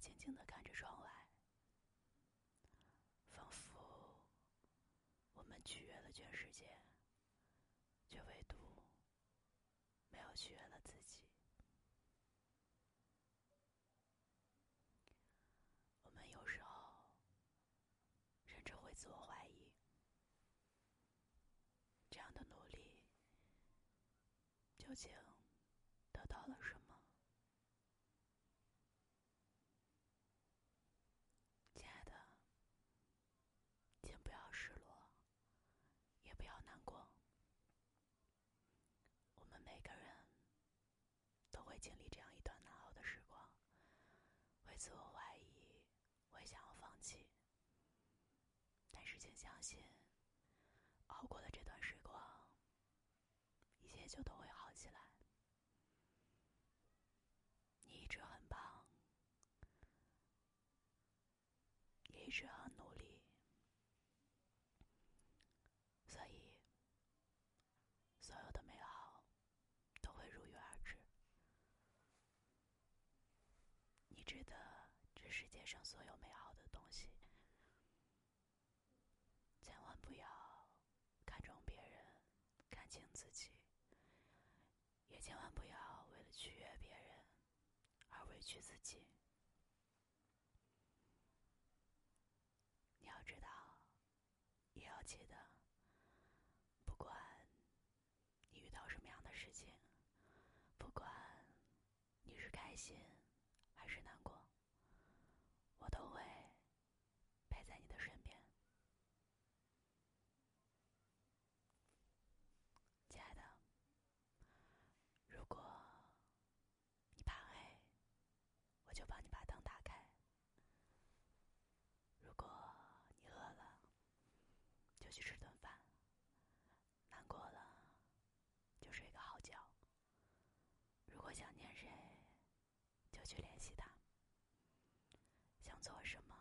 静静的看着窗外，仿佛我们取悦了全世界，却唯独没有取悦了自己。我们有时候甚至会自我怀疑，这样的努力究竟得到了什么？亲爱的，请不要失落，也不要难过。我们每个人都会经历这样一段难熬的时光，会自我怀疑，会想要放弃。但是，请相信，熬过了这段时光，一切就都会好起来。你一直很棒。也一直很努力，所以所有的美好都会如约而至。值得这世界上所有美好的东西，千万不要看重别人，看清自己，也千万不要为了取悦别人而委屈自己。你要知道，也要记得，不管你遇到什么样的事情，不管你是开心还是难过，我都会陪在你的身边。亲爱的，如果你怕黑，我就帮你把灯打开。如果你饿了，就去吃顿饭；难过了，就睡个好觉。如果想念谁，就去联系他。想做什么，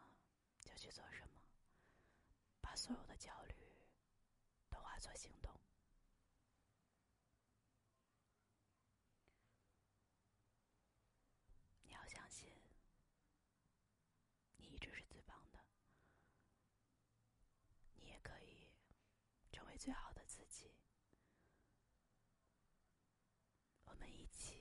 就去做什么。把所有的焦虑都化作行动。你要相信，你一直是最棒的。你也可以成为最好的自己。我们一起